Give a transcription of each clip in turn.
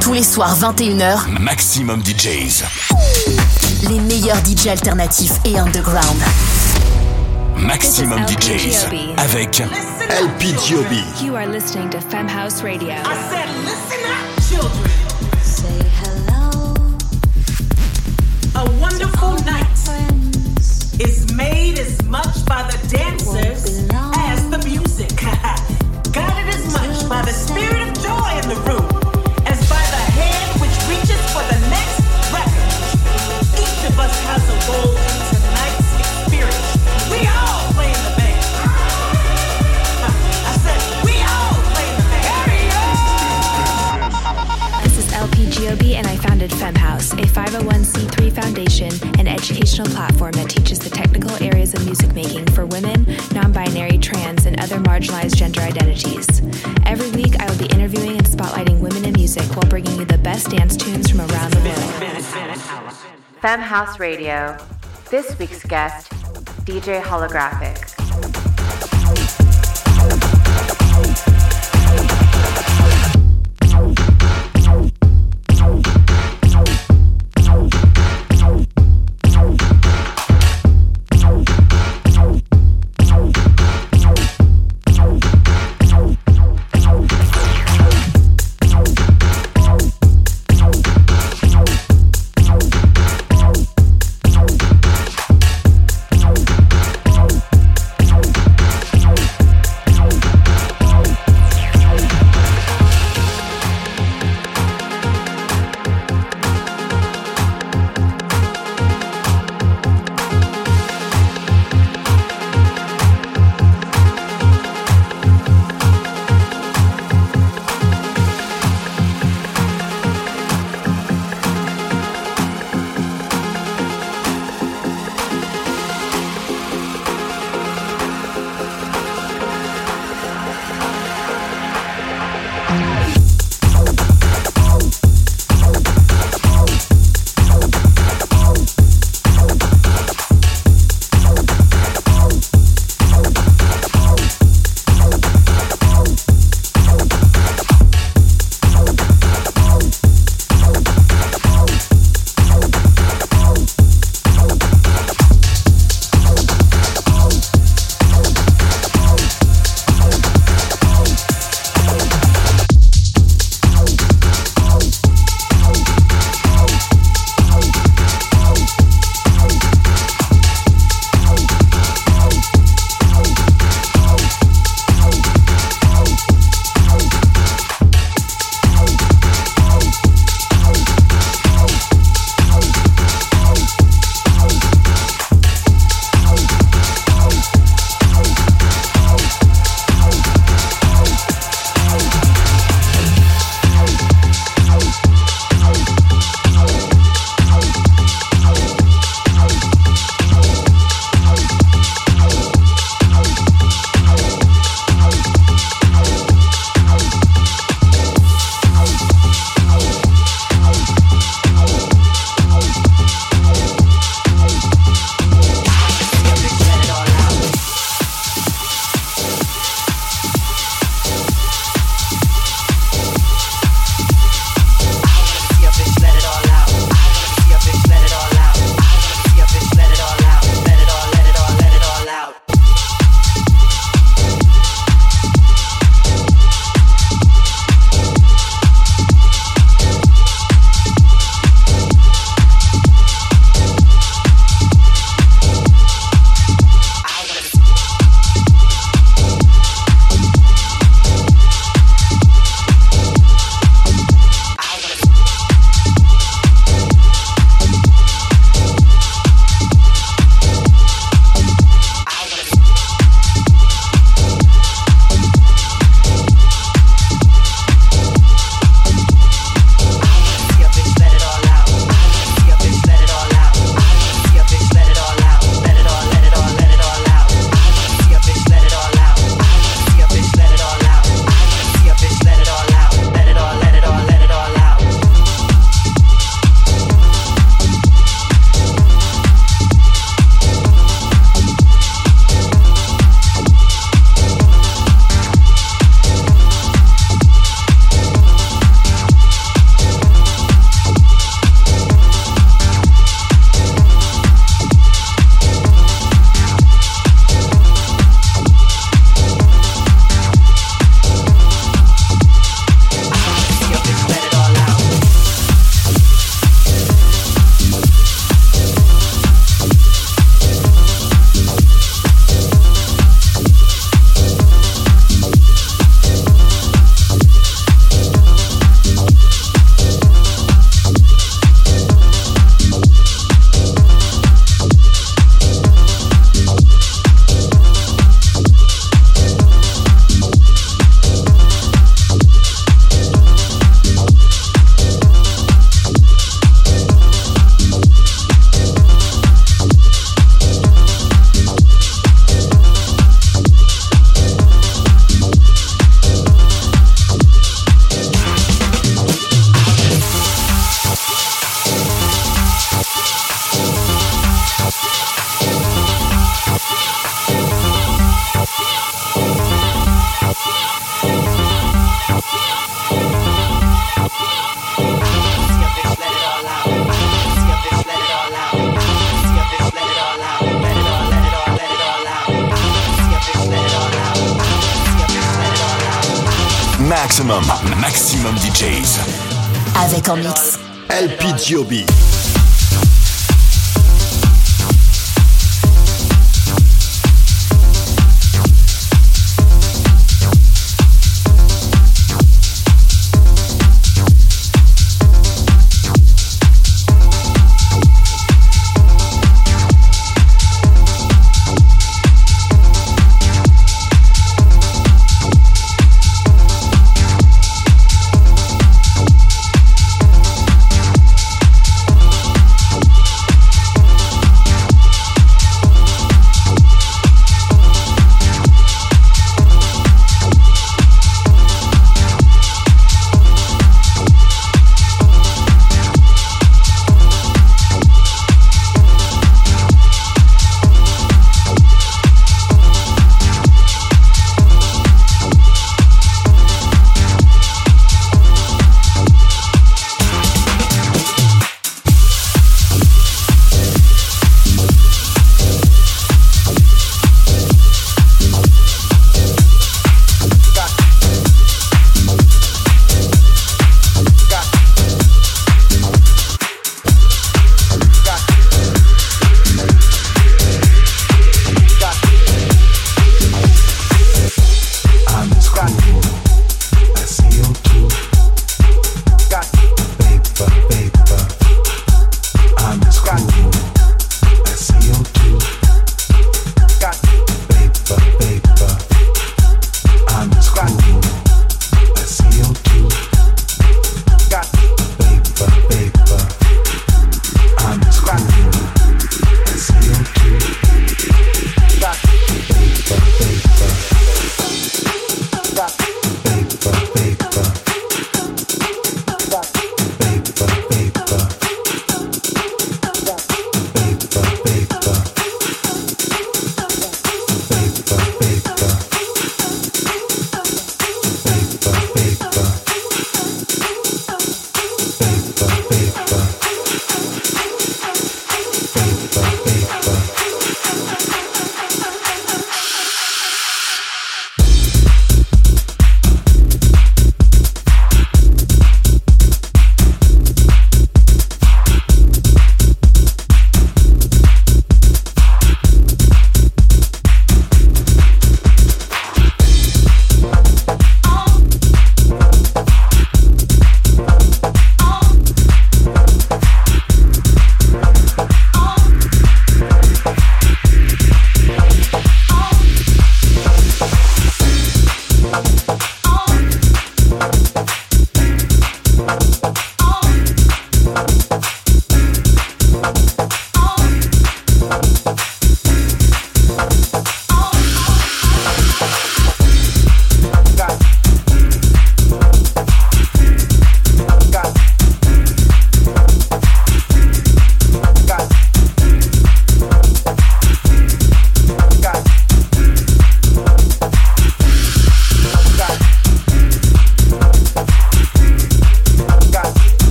Tous les soirs 21h, Maximum DJs. Les meilleurs DJs alternatifs et underground. Maximum DJs avec LP Giobi. You are listening to Femhouse Radio. I said, listen up, children. Say hello. A wonderful night is made as much by the dancers foundation and educational platform that teaches the technical areas of music making for women, non binary, trans, and other marginalized gender identities. Every week, I will be interviewing and spotlighting women in music while bringing you the best dance tunes from around the world. Femme House Radio. This week's guest, DJ Holographic.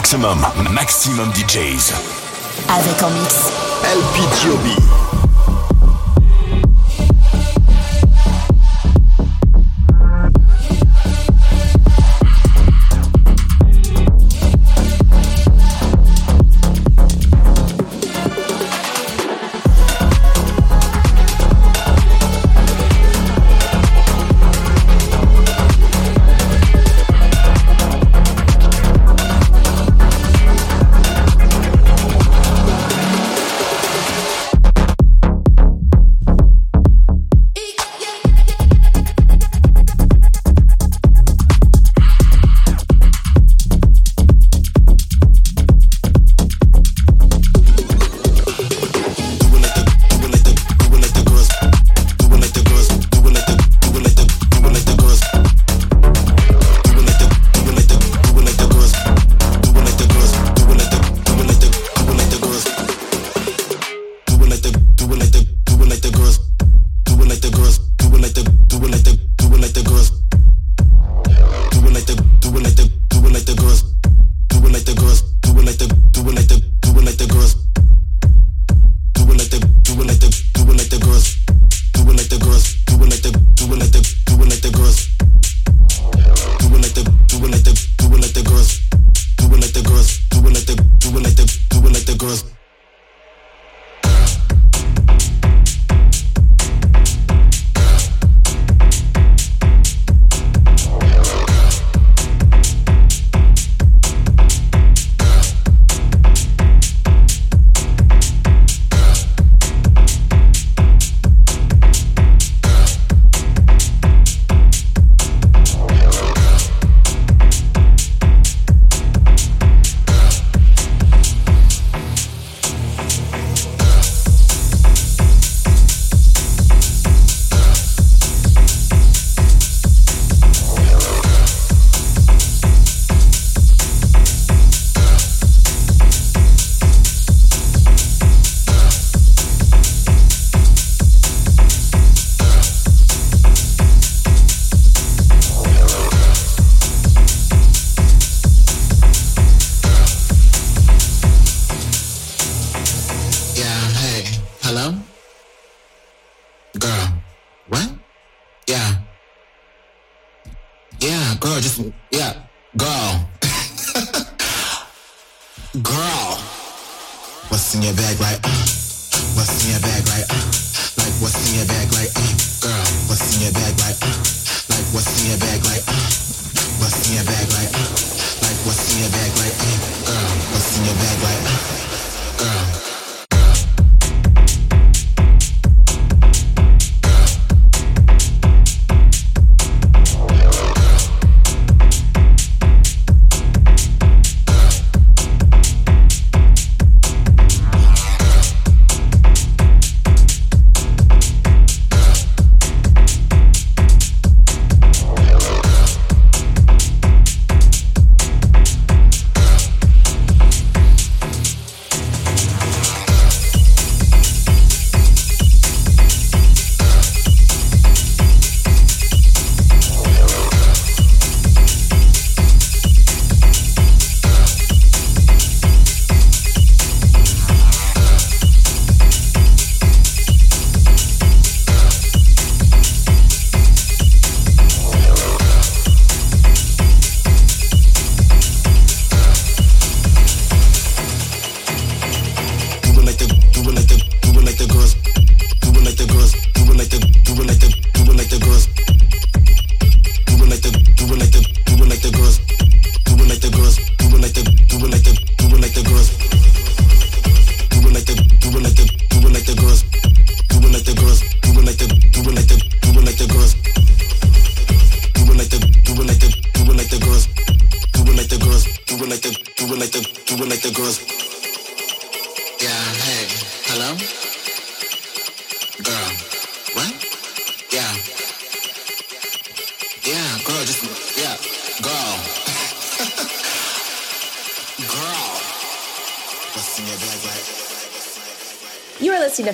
Maximum, maximum DJs. Avec en mix. LPGOB.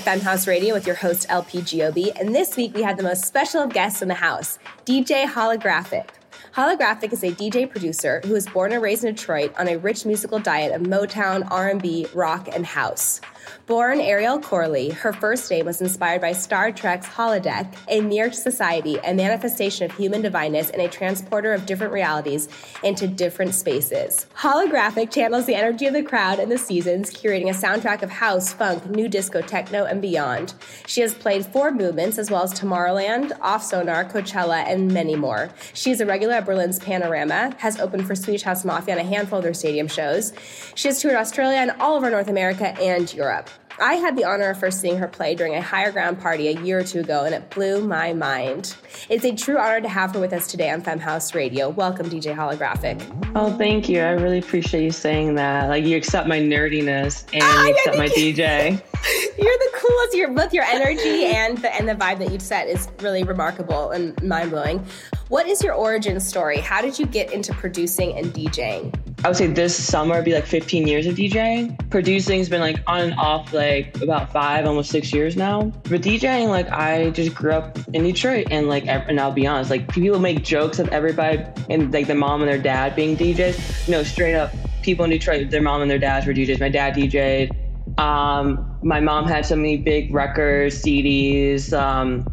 House Radio with your host LP Giobbi, and this week we had the most special of guests in the house, DJ Holographic. Holographic is a DJ producer who was born and raised in Detroit on a rich musical diet of Motown, R&B, rock, and house. Born Ariel Corley, her first name was inspired by Star Trek's holodeck, a mere society, a manifestation of human divineness, and a transporter of different realities into different spaces. Holographic channels the energy of the crowd and the seasons, curating a soundtrack of house, funk, new disco, techno, and beyond. She has played four movements as well as Tomorrowland, Off Sonar, Coachella, and many more. She is a regular at Berlin's Panorama, has opened for Swedish House Mafia on a handful of their stadium shows. She has toured Australia and all over North America and Europe. I had the honor of first seeing her play during a higher ground party a year or two ago, and it blew my mind. It's a true honor to have her with us today on Femme House Radio. Welcome, DJ Holographic. Oh, thank you. I really appreciate you saying that. Like, you accept my nerdiness and Ah, you accept my you. DJ. You're the coolest. Your both your energy and the and the vibe that you've set is really remarkable and mind blowing. What is your origin story? How did you get into producing and DJing? I would say this summer would be like 15 years of DJing. Producing's been like on and off like about five, almost six years now. But DJing, like I just grew up in Detroit and like, and I'll be honest, like people make jokes of everybody and like the mom and their dad being DJs. No, straight up, people in Detroit, their mom and their dads were DJs. My dad DJ'd. Um, my mom had so many big records, CDs. Um,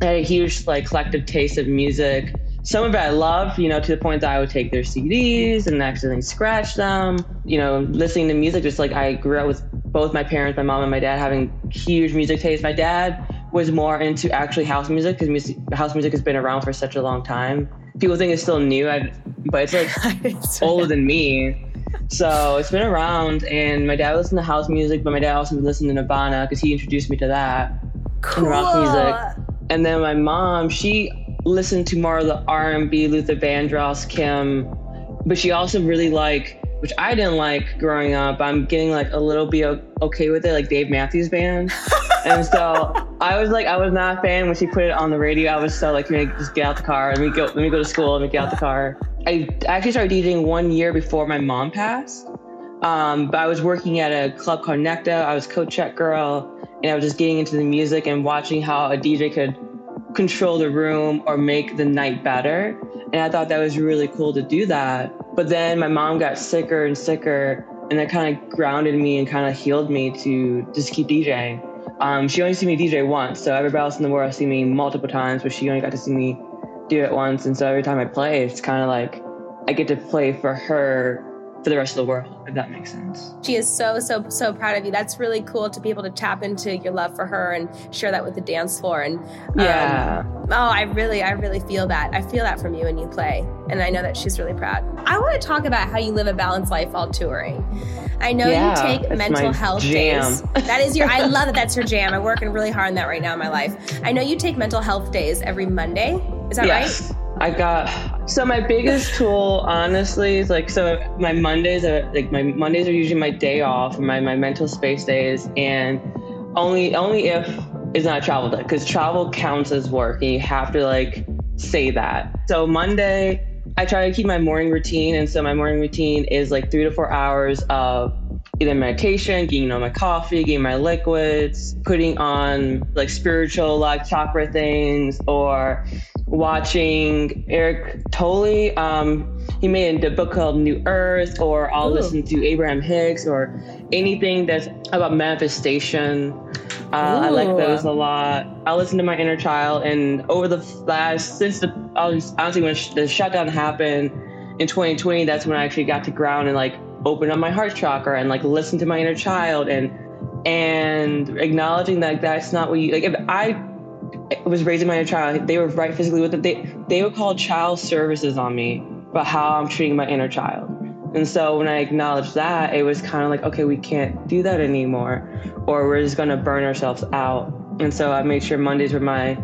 I had a huge like collective taste of music. Some of it I love, you know, to the point that I would take their CDs and accidentally scratch them. You know, listening to music, just like I grew up with both my parents, my mom and my dad having huge music taste. My dad was more into actually house music because music, house music has been around for such a long time. People think it's still new, I, but it's like older than me. So it's been around, and my dad listened to house music, but my dad also listened to Nirvana because he introduced me to that and rock music. And then my mom, she listened to more of the R&B, Luther Vandross, Kim, but she also really like, which I didn't like growing up. I'm getting like a little bit okay with it, like Dave Matthews Band. and so I was like, I was not a fan when she put it on the radio. I was so like, me just get out the car. Let me go. Let me go to school. Let me get out the car. I actually started DJing one year before my mom passed. Um, but I was working at a club called Necto. I was co-check girl, and I was just getting into the music and watching how a DJ could control the room or make the night better. And I thought that was really cool to do that. But then my mom got sicker and sicker, and that kind of grounded me and kind of healed me to just keep DJing. Um, she only see me DJ once, so everybody else in the world see me multiple times, but she only got to see me do it once. And so every time I play, it's kind of like I get to play for her for the rest of the world, if that makes sense. She is so so so proud of you. That's really cool to be able to tap into your love for her and share that with the dance floor. And um, Yeah. oh, I really I really feel that. I feel that from you when you play, and I know that she's really proud. I want to talk about how you live a balanced life while touring. I know Yeah, you take mental health jam. days. That is your. I love that. That's your jam. I'm working really hard on that right now in my life. I know you take mental health days every Monday. Is that yes. right? I've got so my biggest tool, honestly, is like so my Mondays are like my Mondays are usually my day off, my my mental space days, and only only if it's not a travel day because travel counts as work, and you have to like say that. So Monday, I try to keep my morning routine, and so my morning routine is like three to four hours of either meditation, getting on my coffee, getting my liquids, putting on like spiritual like chakra things, or watching Eckhart Tolle. Um, he made a book called New Earth, or I'll Ooh. listen to Abraham Hicks, or anything that's about manifestation. Uh, I like those a lot. I listen to my inner child, and over the last since the I was honestly when sh- the shutdown happened in 2020, that's when I actually got to ground and like open up my heart chakra and like listen to my inner child and and acknowledging that that's not what you like. If I was raising my inner child, they were right physically with it. They they would call child services on me about how I'm treating my inner child. And so when I acknowledged that, it was kind of like, okay, we can't do that anymore, or we're just gonna burn ourselves out. And so I made sure Mondays were my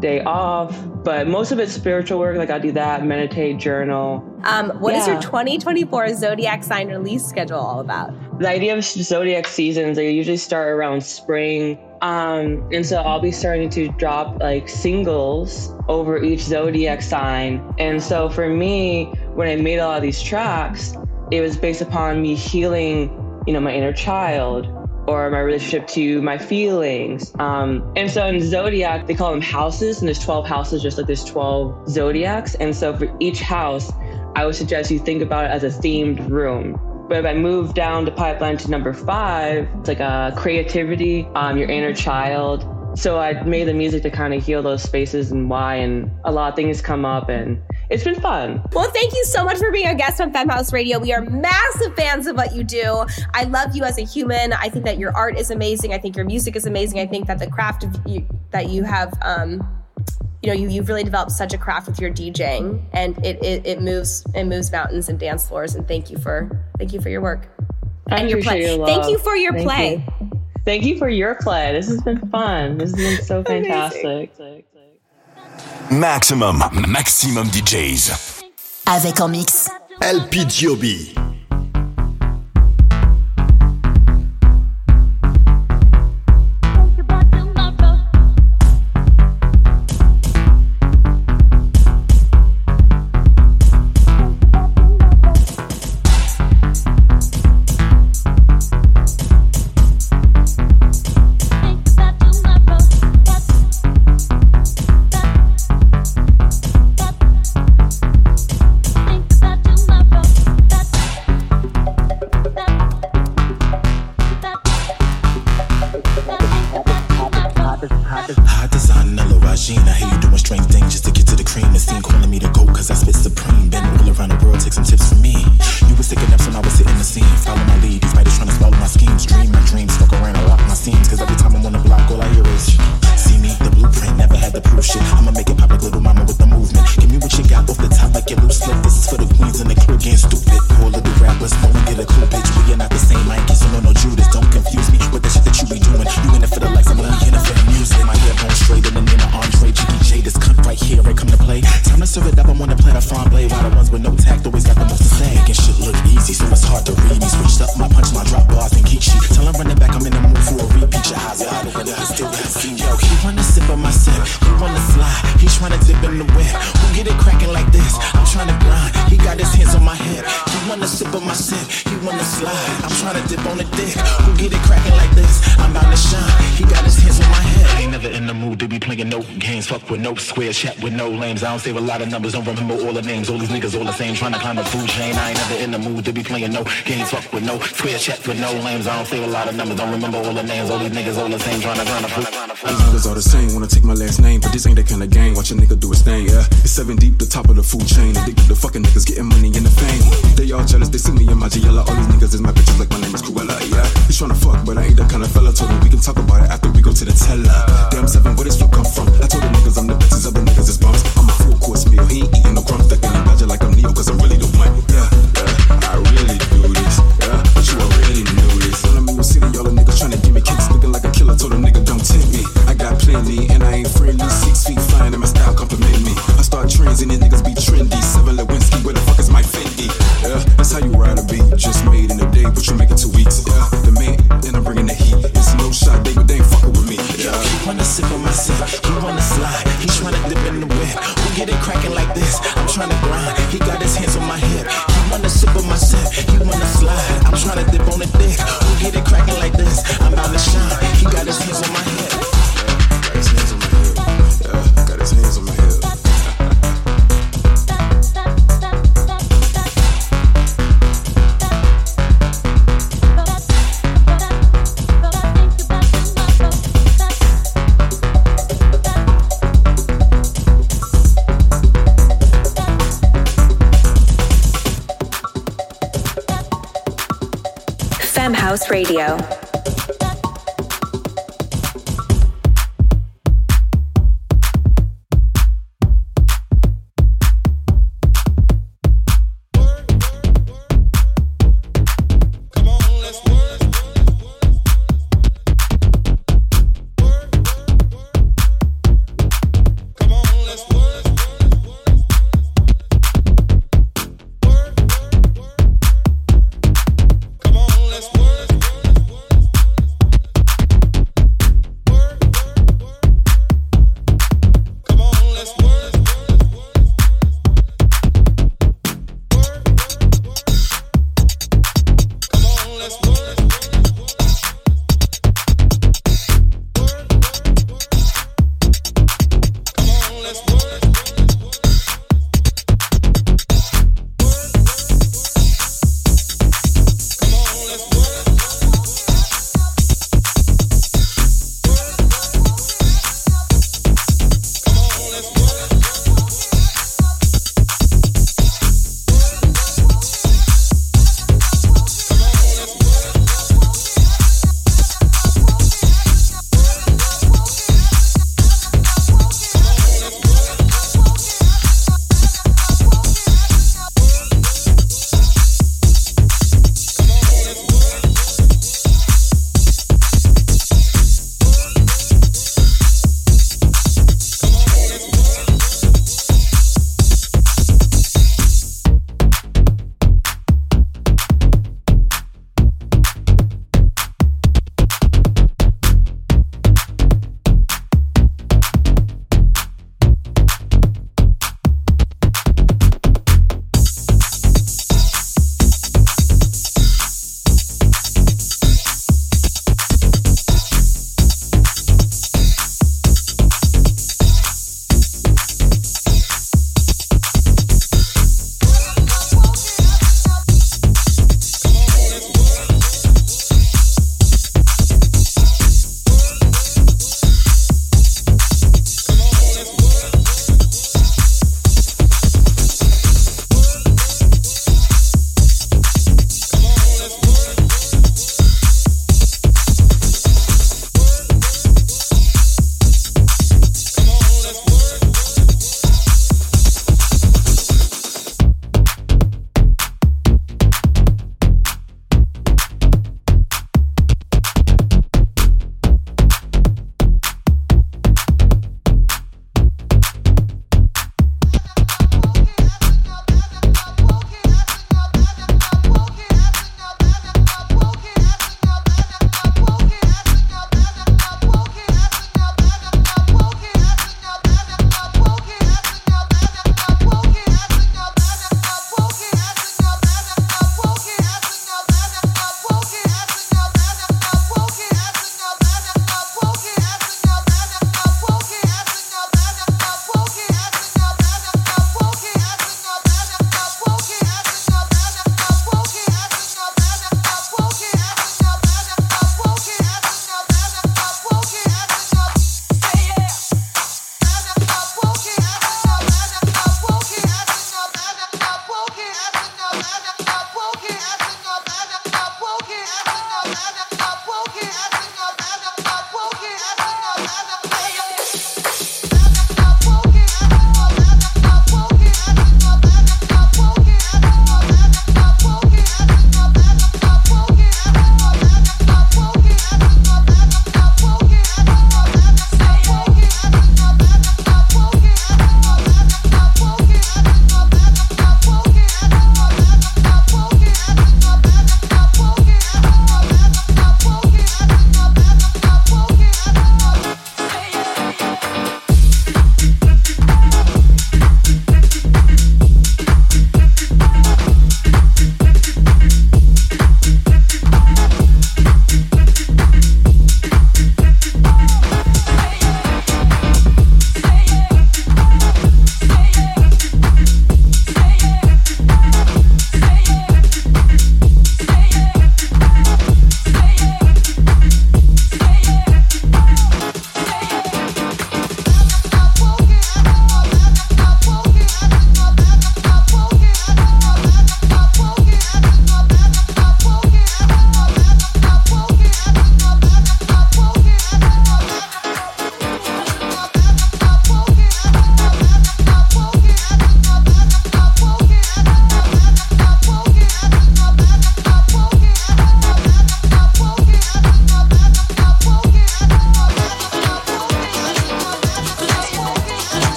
day off, but most of it's spiritual work. Like I do that, meditate, journal. Um, what is your 2024 zodiac sign release schedule all about? The idea of zodiac seasons they usually start around spring um and so i'll be starting to drop like singles over each zodiac sign and so for me when i made all of these tracks it was based upon me healing you know my inner child or my relationship to my feelings. Um, and so in Zodiac, they call them houses, and there's 12 houses, just like there's 12 Zodiacs. And so for each house, I would suggest you think about it as a themed room. But I move down the pipeline to number five, it's like a creativity, um, your inner child. So I made the music to kind of heal those spaces and why, and a lot of things come up, and it's been fun. Well, thank you so much for being a guest on Femme House Radio. We are massive fans of what you do. I love you as a human. I think that your art is amazing. I think your music is amazing. I think that the craft of you, that you have, um, you know, you, you've really developed such a craft with your DJing, and it, it it moves it moves mountains and dance floors. And thank you for thank you for your work I and your play. your thank you for your Thank play. you. Thank you for your play. This has been fun. This has been so fantastic. Maxximum, maxximum DJs. Avec en mix LP no chat with no lames. I don't save a lot of numbers, don't remember all the names. All these niggas all the same, trying to climb the food chain. I ain't never in the mood to be playing no games. Fuck with no square chat with no lames. I don't save a lot of numbers, don't remember all the names. All these niggas all the same, trying to grind the food. These niggas all the same, wanna take my last name, but this ain't that kind of game. Watch a nigga do his thing, yeah. It's seven deep, the top of the food chain. Addicted the fucking niggas getting money and the fame. They all jealous, they see me in my GL. All these niggas is my bitches, like my name is Cruella, yeah. He's tryna fuck, but I ain't that kind of fella. Told me we can talk about it after we go to the teller. Damn seven, where this food come from? I told the niggas I'm the best, these other niggas is bums. I'm a full course meal, he ain't eating no crumbs. That can badger like I'm Neo, cause I'm really the one, yeah. yeah. I really get it cracking like this? I'm tryna grind. He got his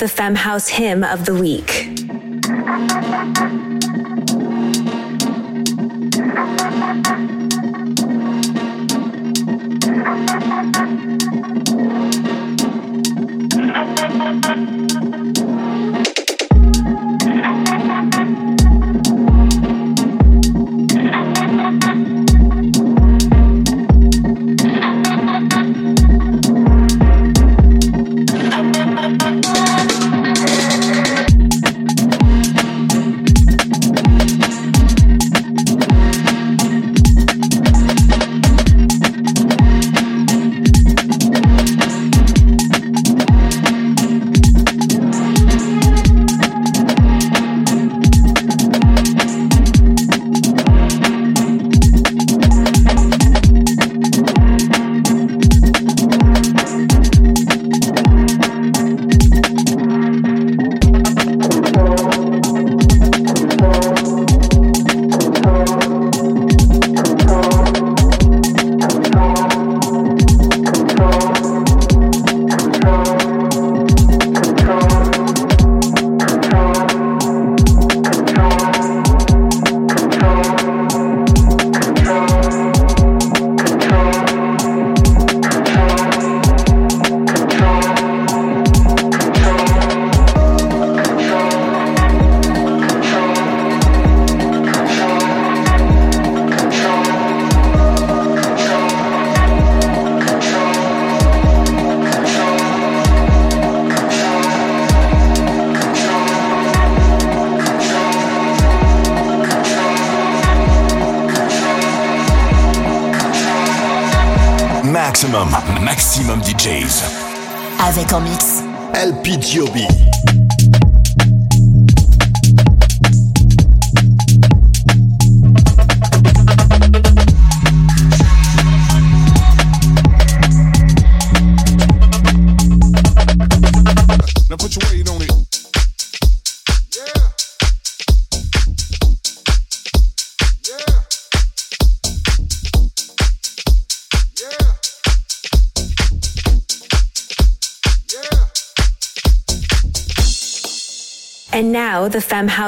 the Femme House hymn of the week.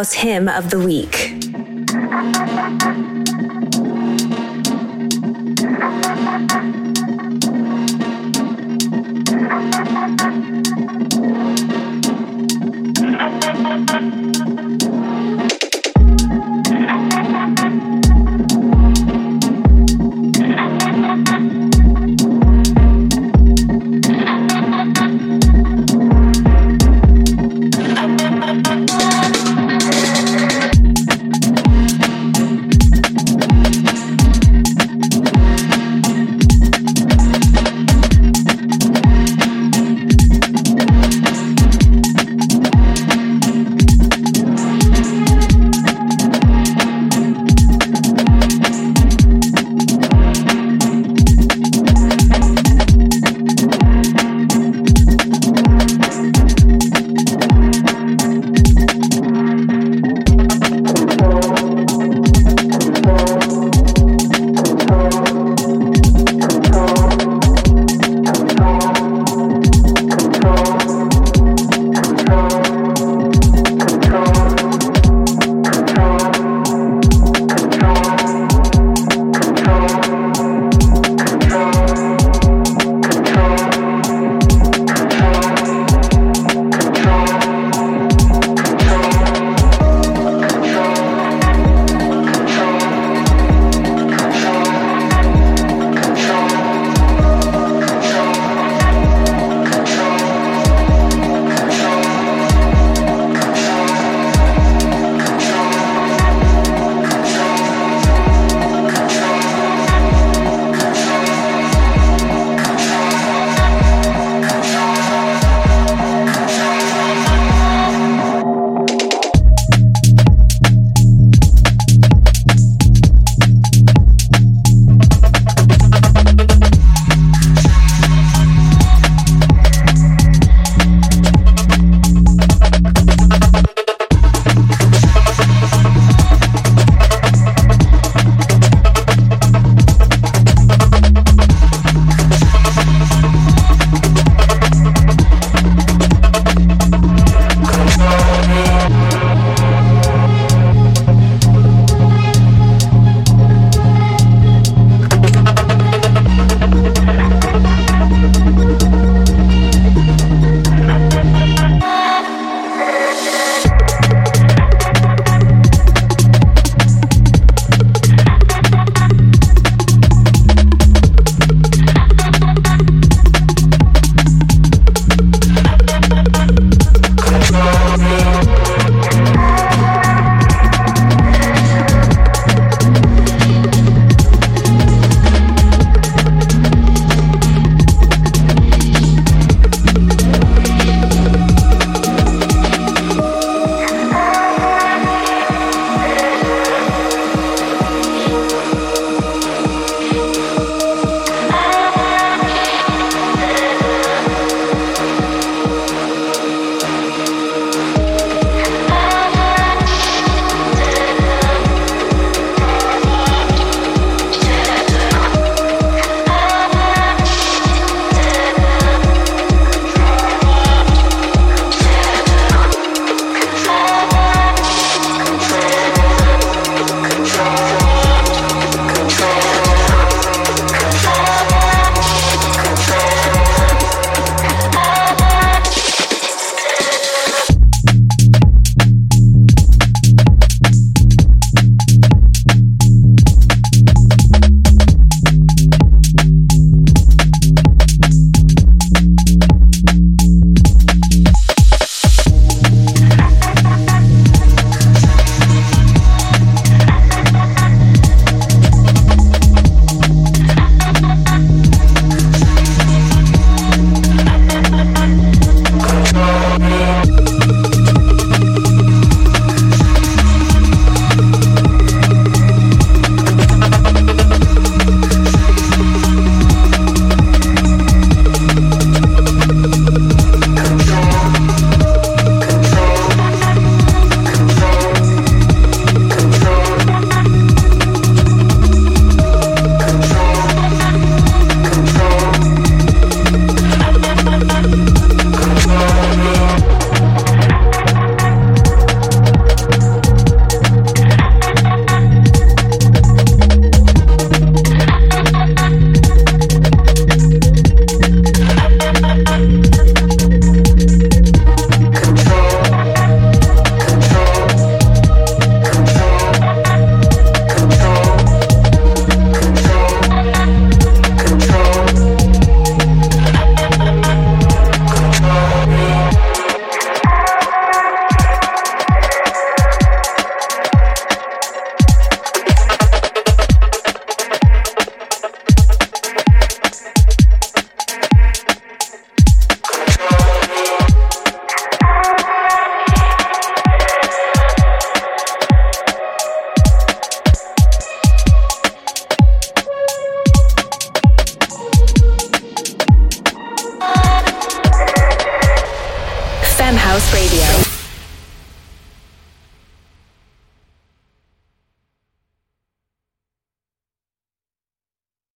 House hymn of the week.